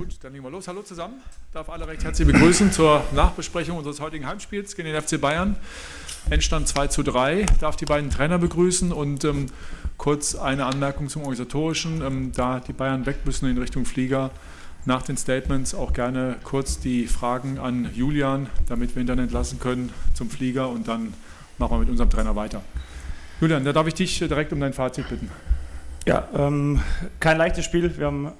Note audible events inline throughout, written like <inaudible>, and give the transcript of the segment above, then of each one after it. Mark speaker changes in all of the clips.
Speaker 1: Gut, dann legen wir los. Hallo zusammen. Ich darf alle recht herzlich begrüßen zur Nachbesprechung unseres heutigen Heimspiels gegen den FC Bayern. Endstand 2 zu 3. Ich darf die beiden Trainer begrüßen und ähm, kurz eine Anmerkung zum Organisatorischen. Ähm, da die Bayern weg müssen in Richtung Flieger, nach den Statements auch gerne kurz die Fragen an Julian, damit wir ihn dann entlassen können zum Flieger und dann machen wir mit unserem Trainer weiter. Julian, da darf ich dich direkt um dein Fazit bitten.
Speaker 2: Ja, ähm, kein leichtes Spiel. Wir haben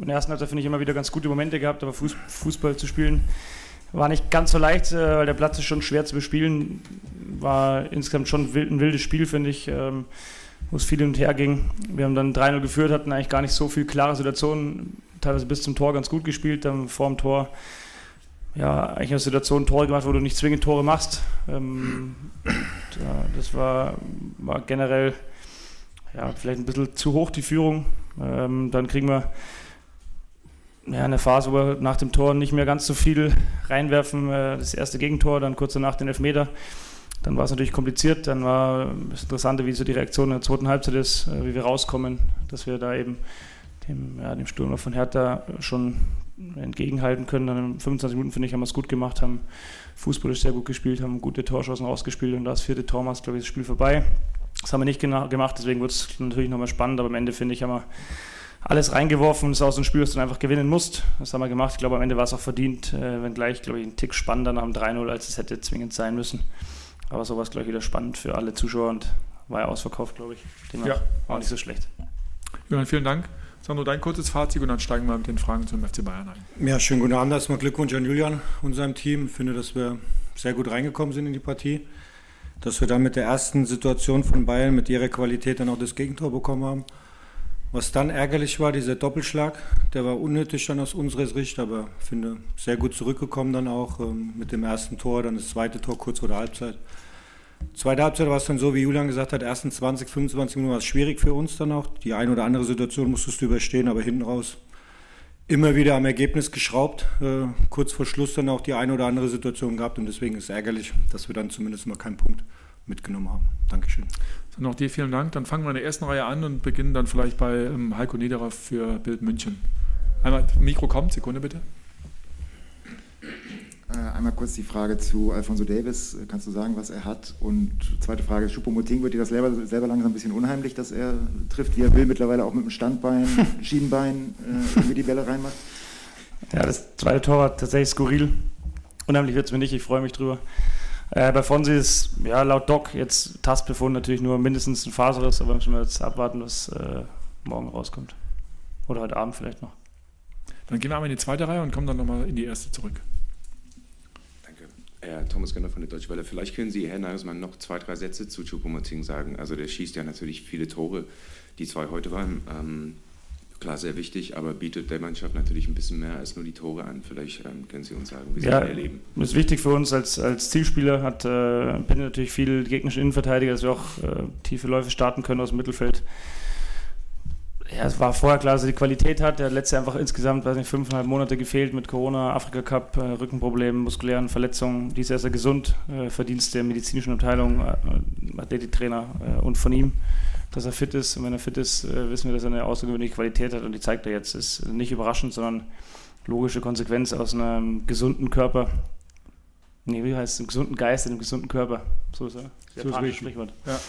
Speaker 2: in der ersten Halbzeit, finde ich, immer wieder ganz gute Momente gehabt, aber Fußball zu spielen war nicht ganz so leicht, äh, weil der Platz ist schon schwer zu bespielen. War insgesamt schon ein wildes Spiel, finde ich, ähm, wo es viel hin und her ging. Wir haben dann 3-0 geführt, hatten eigentlich gar nicht so viel klare Situationen, teilweise bis zum Tor ganz gut gespielt, dann vor dem Tor ja, eigentlich eine Situation Tore gemacht, wo du nicht zwingend Tore machst. Ähm, das war, war generell ja, vielleicht ein bisschen zu hoch die Führung. Ähm, dann kriegen wir ja, eine Phase, wo wir nach dem Tor nicht mehr ganz so viel reinwerfen. Äh, das erste Gegentor, dann kurz danach den Elfmeter. Dann war es natürlich kompliziert. Dann war das Interessante, wie so die Reaktion in der zweiten Halbzeit ist, äh, wie wir rauskommen, dass wir da eben dem, ja, dem Sturm von Hertha schon entgegenhalten können. Dann in 25 Minuten, finde ich, haben wir es gut gemacht, haben fußballisch sehr gut gespielt, haben gute Torschancen rausgespielt und das vierte Tor war glaube ich, das Spiel vorbei. Das haben wir nicht gemacht, deswegen wird es natürlich nochmal spannend, aber am Ende, finde ich, haben wir alles reingeworfen und es ist auch so ein Spiel, das du einfach gewinnen musst. Das haben wir gemacht. Ich glaube, am Ende war es auch verdient, äh, wenn gleich, glaube ich, ein Tick spannender nach dem 3-0, als es hätte zwingend sein müssen. Aber so war es, glaube ich, wieder spannend für alle Zuschauer und war ja ausverkauft, glaube ich.
Speaker 1: Demnach ja. War nicht so schlecht. Johann, vielen Dank. Sandro, dein kurzes Fazit und dann steigen wir mit den Fragen zum FC Bayern ein.
Speaker 3: Ja, schönen guten Abend. Erstmal Glückwunsch an Julian und seinem Team. Ich finde, dass wir sehr gut reingekommen sind in die Partie. Dass wir dann mit der ersten Situation von Bayern mit ihrer Qualität dann auch das Gegentor bekommen haben. Was dann ärgerlich war, dieser Doppelschlag, der war unnötig dann aus unserer Sicht, aber ich finde sehr gut zurückgekommen dann auch ähm, mit dem ersten Tor, dann das zweite Tor kurz vor der Halbzeit. Zweite Halbzeit war es dann so, wie Julian gesagt hat, ersten 20, 25 Minuten war es schwierig für uns dann auch. Die eine oder andere Situation musstest du überstehen, aber hinten raus immer wieder am Ergebnis geschraubt. Äh, kurz vor Schluss dann auch die eine oder andere Situation gehabt und deswegen ist es ärgerlich, dass wir dann zumindest mal keinen Punkt mitgenommen haben. Dankeschön.
Speaker 1: Dann noch dir vielen Dank. Dann fangen wir in der ersten Reihe an und beginnen dann vielleicht bei ähm, Heiko Niederer für Bild München. Einmal, Mikro kommt, Sekunde bitte.
Speaker 4: Einmal kurz die Frage zu Alfonso Davis. Kannst du sagen, was er hat? Und zweite Frage, Choupo-Moting, wird dir das selber, selber langsam ein bisschen unheimlich, dass er trifft, wie er will, mittlerweile auch mit dem Standbein, <laughs> Schienbein äh, irgendwie die Bälle reinmacht?
Speaker 2: Ja, das zweite Tor war tatsächlich skurril. Unheimlich wird es mir nicht, ich freue mich drüber. Äh, bei Fonsi ist ja laut Doc jetzt Tastbefund natürlich nur mindestens ein Faserriss, aber müssen wir jetzt abwarten, was äh, morgen rauskommt. Oder heute Abend vielleicht noch.
Speaker 1: Dann gehen wir einmal in die zweite Reihe und kommen dann nochmal in die erste zurück.
Speaker 5: Herr Thomas Gönner von der Deutschen Welle. Vielleicht können Sie, Herr Nagelsmann, noch zwei, drei Sätze zu Choupo-Moting sagen. Also der schießt ja natürlich viele Tore. Die zwei heute waren. Ähm, klar sehr wichtig, aber bietet der Mannschaft natürlich ein bisschen mehr als nur die Tore an. Vielleicht ähm, können Sie uns sagen, wie Sie
Speaker 2: ja,
Speaker 5: das erleben.
Speaker 2: Das ist wichtig für uns als, als Zielspieler. Hat äh, Penne natürlich viel gegnerische Innenverteidiger, dass wir auch äh, tiefe Läufe starten können aus dem Mittelfeld. Ja, es war vorher klar, dass er die Qualität hat. Der hat letzte einfach insgesamt, weiß nicht, fünfeinhalb Monate gefehlt mit Corona, Afrika Cup, äh, Rückenproblemen, muskulären Verletzungen. Dies ist er gesund. Äh, Verdienst der medizinischen Abteilung, äh, Athletiktrainer äh, und von ihm dass er fit ist. Und wenn er fit ist, äh, wissen wir, dass er eine außergewöhnliche Qualität hat und die zeigt er jetzt. Ist nicht überraschend, sondern logische Konsequenz aus einem gesunden Körper. Nee, wie heißt es? Einem gesunden Geist in einem gesunden Körper. So ist er.
Speaker 1: So ist Sprichwort. Ja.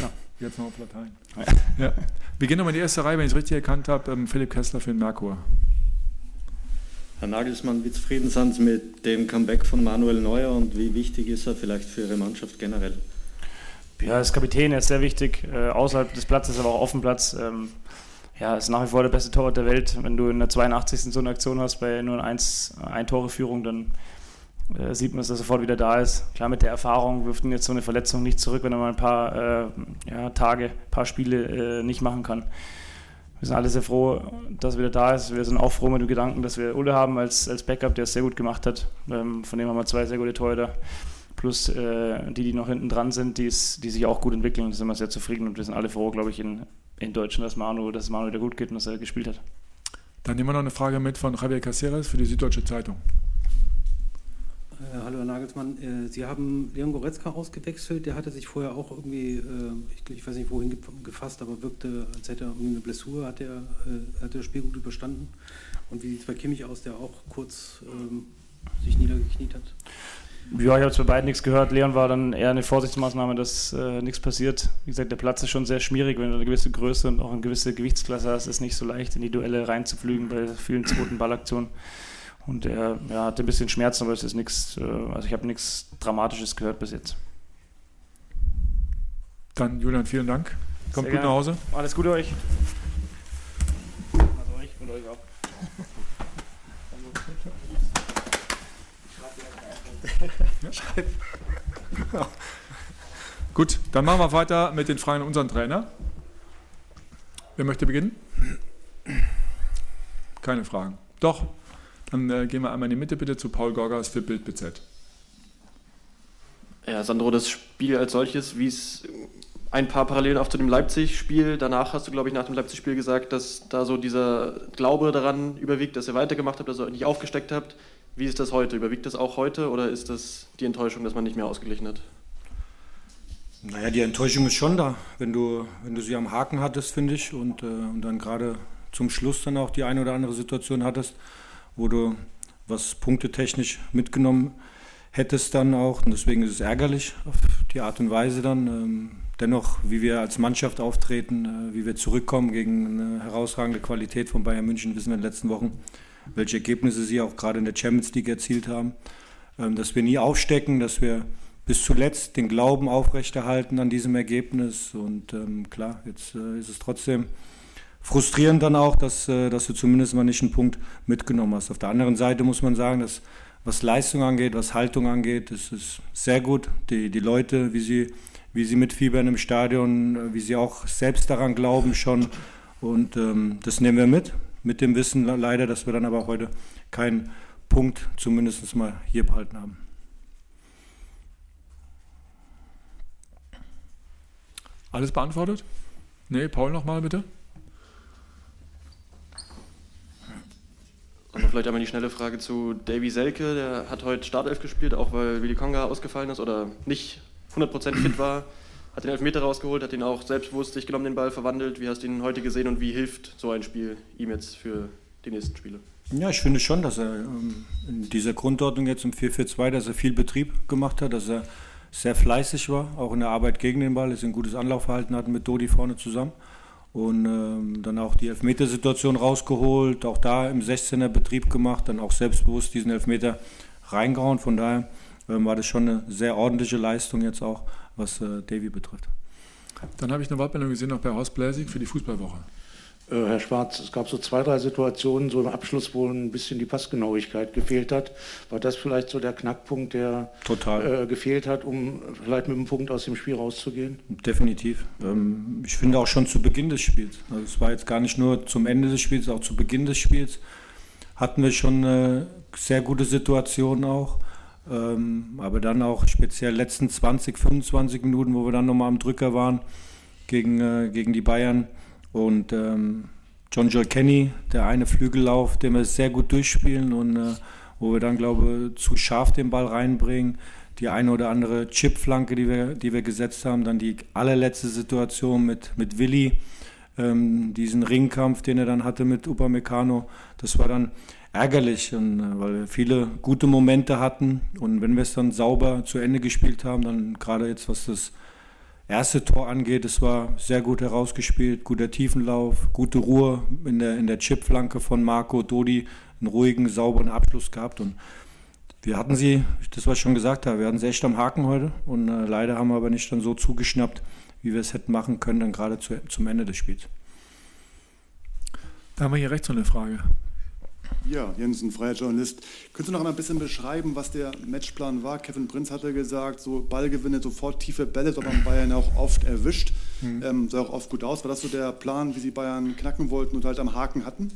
Speaker 2: ja.
Speaker 1: Jetzt noch auf Latein. <laughs> Ja. Wir gehen nochmal in die erste Reihe, wenn ich es richtig erkannt habe. Ähm, Philipp Kessler für den Merkur.
Speaker 6: Herr Nagelsmann, wie zufrieden sind Sie mit dem Comeback von Manuel Neuer und wie wichtig ist er vielleicht für Ihre Mannschaft generell?
Speaker 2: Ja, als Kapitän ist sehr wichtig, äh, außerhalb des Platzes, aber auch auf dem Platz. Ähm, ja, ist nach wie vor der beste Torwart der Welt. Wenn du in der 82. so eine Aktion hast bei nur einer ein Tore Führung, dann äh, sieht man, dass er sofort wieder da ist. Klar, mit der Erfahrung wirft ihn jetzt so eine Verletzung nicht zurück, wenn er mal ein paar äh, ja, Tage, ein paar Spiele äh, nicht machen kann. Wir sind alle sehr froh, dass er wieder da ist. Wir sind auch froh mit dem Gedanken, dass wir Ulle haben als, als Backup, der es sehr gut gemacht hat. Ähm, von dem haben wir zwei sehr gute Torhüter plus äh, die, die noch hinten dran sind, die, die sich auch gut entwickeln. Da sind wir sehr zufrieden und wir sind alle froh, glaube ich, in, in Deutschland, dass Manu, dass Manu wieder gut geht und dass er gespielt hat.
Speaker 1: Dann nehmen wir noch eine Frage mit von Javier Caceres für die Süddeutsche Zeitung.
Speaker 7: Äh, hallo Herr Nagelsmann. Äh, Sie haben Leon Goretzka ausgewechselt. Der hatte sich vorher auch irgendwie, äh, ich, weiß nicht wohin gefasst, aber wirkte, als hätte er irgendwie eine Blessur. Hat er, hat das Spiel gut überstanden? Und wie sieht es bei Kimmich aus, der auch kurz ähm, sich niedergekniet hat?
Speaker 2: Ja, ich habe zu beiden nichts gehört. Leon war dann eher eine Vorsichtsmaßnahme, dass äh, nichts passiert. Wie gesagt, der Platz ist schon sehr schwierig, wenn du eine gewisse Größe und auch eine gewisse Gewichtsklasse hast, ist nicht so leicht, in die Duelle reinzuflügen bei vielen zweiten Ballaktionen. Und er ja, hatte ein bisschen Schmerzen, aber es ist nichts, äh, also ich habe nichts Dramatisches gehört bis jetzt.
Speaker 1: Dann Julian, vielen Dank. Kommt gut nach Hause.
Speaker 2: Alles Gute euch. Also euch und euch auch. <laughs>
Speaker 1: Gut, dann machen wir weiter mit den Fragen an unseren Trainer. Wer möchte beginnen? Keine Fragen. Doch, dann äh, gehen wir einmal in die Mitte bitte zu Paul Gorgas für Bild BZ.
Speaker 8: Ja, Sandro, das Spiel als solches, wie es ein paar Parallelen auch zu dem Leipzig-Spiel. Danach hast du, glaube ich, nach dem Leipzig-Spiel gesagt, dass da so dieser Glaube daran überwiegt, dass ihr weitergemacht habt, dass ihr euch nicht aufgesteckt habt. Wie ist das heute? Überwiegt das auch heute oder ist das die Enttäuschung, dass man nicht mehr ausgeglichen hat?
Speaker 3: Naja, die Enttäuschung ist schon da, wenn du, wenn du sie am Haken hattest, finde ich, und, äh, und dann gerade zum Schluss dann auch die eine oder andere Situation hattest, wo du was punktetechnisch mitgenommen hättest dann auch. Und deswegen ist es ärgerlich auf die Art und Weise dann. Ähm, dennoch, wie wir als Mannschaft auftreten, äh, wie wir zurückkommen gegen eine herausragende Qualität von Bayern München, wissen wir in den letzten Wochen welche Ergebnisse sie auch gerade in der Champions League erzielt haben. Ähm, dass wir nie aufstecken, dass wir bis zuletzt den Glauben aufrechterhalten an diesem Ergebnis. Und ähm, klar, jetzt äh, ist es trotzdem frustrierend dann auch, dass, äh, dass du zumindest mal nicht einen Punkt mitgenommen hast. Auf der anderen Seite muss man sagen, dass was Leistung angeht, was Haltung angeht, ist sehr gut. Die, die Leute, wie sie, wie sie mitfiebern im Stadion, wie sie auch selbst daran glauben schon. Und ähm, das nehmen wir mit mit dem Wissen leider, dass wir dann aber heute keinen Punkt zumindest mal hier behalten haben.
Speaker 1: Alles beantwortet? Nee, Paul nochmal bitte.
Speaker 8: Und noch vielleicht einmal die schnelle Frage zu Davy Selke. Der hat heute Startelf gespielt, auch weil Willi Konga ausgefallen ist oder nicht 100% fit war hat den Elfmeter rausgeholt, hat ihn auch selbstbewusst sich genommen, den Ball verwandelt. Wie hast du ihn heute gesehen und wie hilft so ein Spiel ihm jetzt für die nächsten Spiele?
Speaker 3: Ja, ich finde schon, dass er ähm, in dieser Grundordnung jetzt im 4-4-2, dass er viel Betrieb gemacht hat, dass er sehr fleißig war, auch in der Arbeit gegen den Ball, dass er ein gutes Anlaufverhalten hat mit Dodi vorne zusammen. Und ähm, dann auch die Elfmetersituation rausgeholt, auch da im 16er Betrieb gemacht, dann auch selbstbewusst diesen Elfmeter reingehauen. Von daher ähm, war das schon eine sehr ordentliche Leistung jetzt auch was äh, Davy betrifft.
Speaker 1: Dann habe ich eine Wortmeldung gesehen noch bei Horst Blasig für die Fußballwoche.
Speaker 9: Äh, Herr Schwarz, es gab so zwei, drei Situationen, so im Abschluss, wo ein bisschen die Passgenauigkeit gefehlt hat. War das vielleicht so der Knackpunkt, der äh, gefehlt hat, um vielleicht mit einem Punkt aus dem Spiel rauszugehen?
Speaker 3: Definitiv. Ähm, ich finde auch schon zu Beginn des Spiels. Also es war jetzt gar nicht nur zum Ende des Spiels, auch zu Beginn des Spiels hatten wir schon eine sehr gute Situation auch. Ähm, aber dann auch speziell letzten 20, 25 Minuten, wo wir dann nochmal am Drücker waren gegen, äh, gegen die Bayern. Und ähm, John Joe Kenny, der eine Flügellauf, den wir sehr gut durchspielen und äh, wo wir dann, glaube ich, zu scharf den Ball reinbringen. Die eine oder andere Chipflanke, die wir, die wir gesetzt haben. Dann die allerletzte Situation mit, mit Willi, ähm, diesen Ringkampf, den er dann hatte mit Upamecano. Das war dann ärgerlich, und, äh, weil wir viele gute Momente hatten. Und wenn wir es dann sauber zu Ende gespielt haben, dann gerade jetzt, was das erste Tor angeht, es war sehr gut herausgespielt, guter Tiefenlauf, gute Ruhe in der, in der Chipflanke von Marco Dodi, einen ruhigen, sauberen Abschluss gehabt. Und wir hatten sie, das was ich schon gesagt habe, wir hatten sie echt am Haken heute. Und äh, leider haben wir aber nicht dann so zugeschnappt, wie wir es hätten machen können, dann gerade zu, zum Ende des Spiels.
Speaker 1: Da haben wir hier rechts noch eine Frage.
Speaker 10: Ja, Jensen, freier Journalist. Könntest du noch einmal ein bisschen beschreiben, was der Matchplan war? Kevin Prinz hatte gesagt, so Ballgewinne, sofort tiefe Bälle, das haben Bayern auch oft erwischt. Mhm. Ähm, sah auch oft gut aus. War das so der Plan, wie sie Bayern knacken wollten und halt am Haken hatten?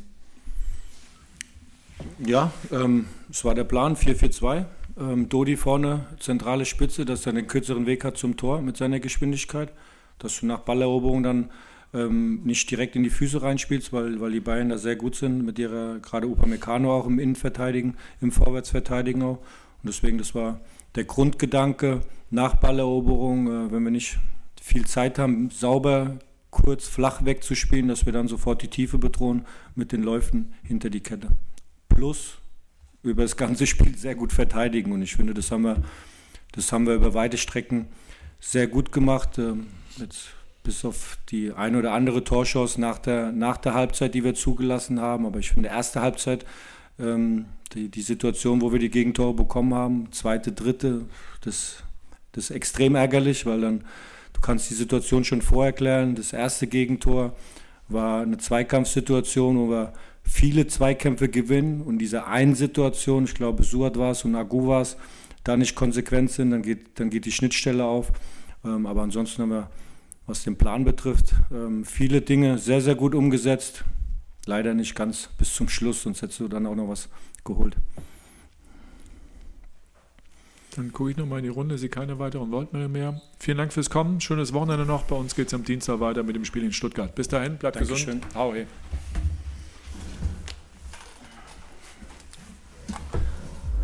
Speaker 3: Ja, ähm, es war der Plan 4-4-2. Ähm, Dodi vorne, zentrale Spitze, dass er einen kürzeren Weg hat zum Tor mit seiner Geschwindigkeit. Dass du nach Balleroberung dann ähm, nicht direkt in die Füße reinspielst, weil, weil die Bayern da sehr gut sind, mit ihrer gerade Upamecano auch im Innenverteidigen, im Vorwärtsverteidigen auch. Und deswegen, das war der Grundgedanke nach Balleroberung, äh, wenn wir nicht viel Zeit haben, sauber, kurz, flach wegzuspielen, dass wir dann sofort die Tiefe bedrohen mit den Läufen hinter die Kette. Plus über das ganze Spiel sehr gut verteidigen und ich finde, das haben wir, das haben wir über weite Strecken sehr gut gemacht. Ähm, jetzt bis auf die eine oder andere Torchance nach der, nach der Halbzeit, die wir zugelassen haben. Aber ich finde, erste Halbzeit, ähm, die, die Situation, wo wir die Gegentore bekommen haben, zweite, dritte, das, das ist extrem ärgerlich, weil dann du kannst die Situation schon vorerklären. Das erste Gegentor war eine Zweikampfsituation, wo wir viele Zweikämpfe gewinnen und diese einen Situation, ich glaube Suat war es und Agu war es, da nicht konsequent sind, dann geht, dann geht die Schnittstelle auf. Ähm, aber ansonsten haben wir was den Plan betrifft. Ähm, viele Dinge sehr, sehr gut umgesetzt. Leider nicht ganz bis zum Schluss, sonst hättest du dann auch noch was geholt.
Speaker 1: Dann gucke ich nochmal in die Runde, sehe keine weiteren Wortmeldungen mehr. Vielen Dank fürs Kommen, schönes Wochenende noch. Bei uns geht es am Dienstag weiter mit dem Spiel in Stuttgart. Bis dahin, bleibt
Speaker 3: Dankeschön.
Speaker 1: gesund. Hau hey.